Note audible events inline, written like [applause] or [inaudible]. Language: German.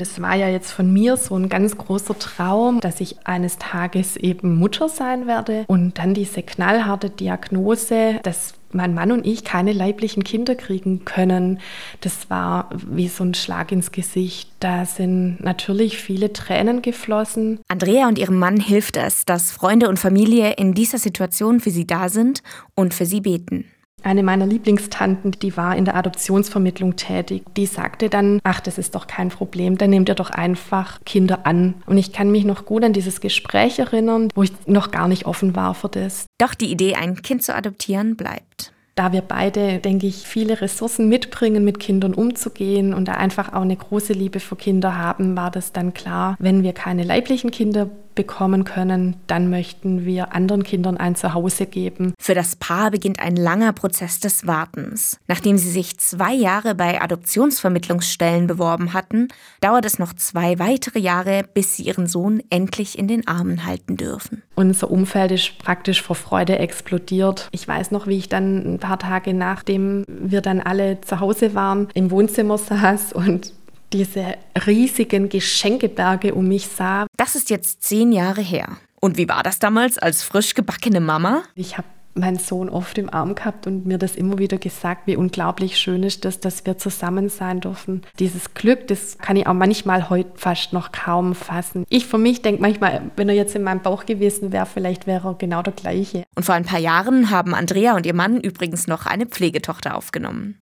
Das war ja jetzt von mir so ein ganz großer Traum, dass ich eines Tages eben Mutter sein werde. Und dann diese knallharte Diagnose, dass mein Mann und ich keine leiblichen Kinder kriegen können. Das war wie so ein Schlag ins Gesicht. Da sind natürlich viele Tränen geflossen. Andrea und ihrem Mann hilft es, dass Freunde und Familie in dieser Situation für sie da sind und für sie beten. Eine meiner Lieblingstanten, die war in der Adoptionsvermittlung tätig, die sagte dann, ach, das ist doch kein Problem, dann nehmt ihr doch einfach Kinder an. Und ich kann mich noch gut an dieses Gespräch erinnern, wo ich noch gar nicht offen war für das. Doch die Idee, ein Kind zu adoptieren, bleibt da wir beide, denke ich, viele Ressourcen mitbringen, mit Kindern umzugehen und da einfach auch eine große Liebe für Kinder haben, war das dann klar, wenn wir keine leiblichen Kinder bekommen können, dann möchten wir anderen Kindern ein Zuhause geben. Für das Paar beginnt ein langer Prozess des Wartens. Nachdem sie sich zwei Jahre bei Adoptionsvermittlungsstellen beworben hatten, dauert es noch zwei weitere Jahre, bis sie ihren Sohn endlich in den Armen halten dürfen. Unser Umfeld ist praktisch vor Freude explodiert. Ich weiß noch, wie ich dann ein paar Tage nachdem wir dann alle zu Hause waren, im Wohnzimmer [laughs] saß und diese riesigen Geschenkeberge um mich sah. Das ist jetzt zehn Jahre her. Und wie war das damals als frisch gebackene Mama? Ich habe meinen Sohn oft im Arm gehabt und mir das immer wieder gesagt, wie unglaublich schön ist das, dass wir zusammen sein dürfen. Dieses Glück, das kann ich auch manchmal heute fast noch kaum fassen. Ich für mich denke manchmal, wenn er jetzt in meinem Bauch gewesen wäre, vielleicht wäre er genau der gleiche. Und vor ein paar Jahren haben Andrea und ihr Mann übrigens noch eine Pflegetochter aufgenommen.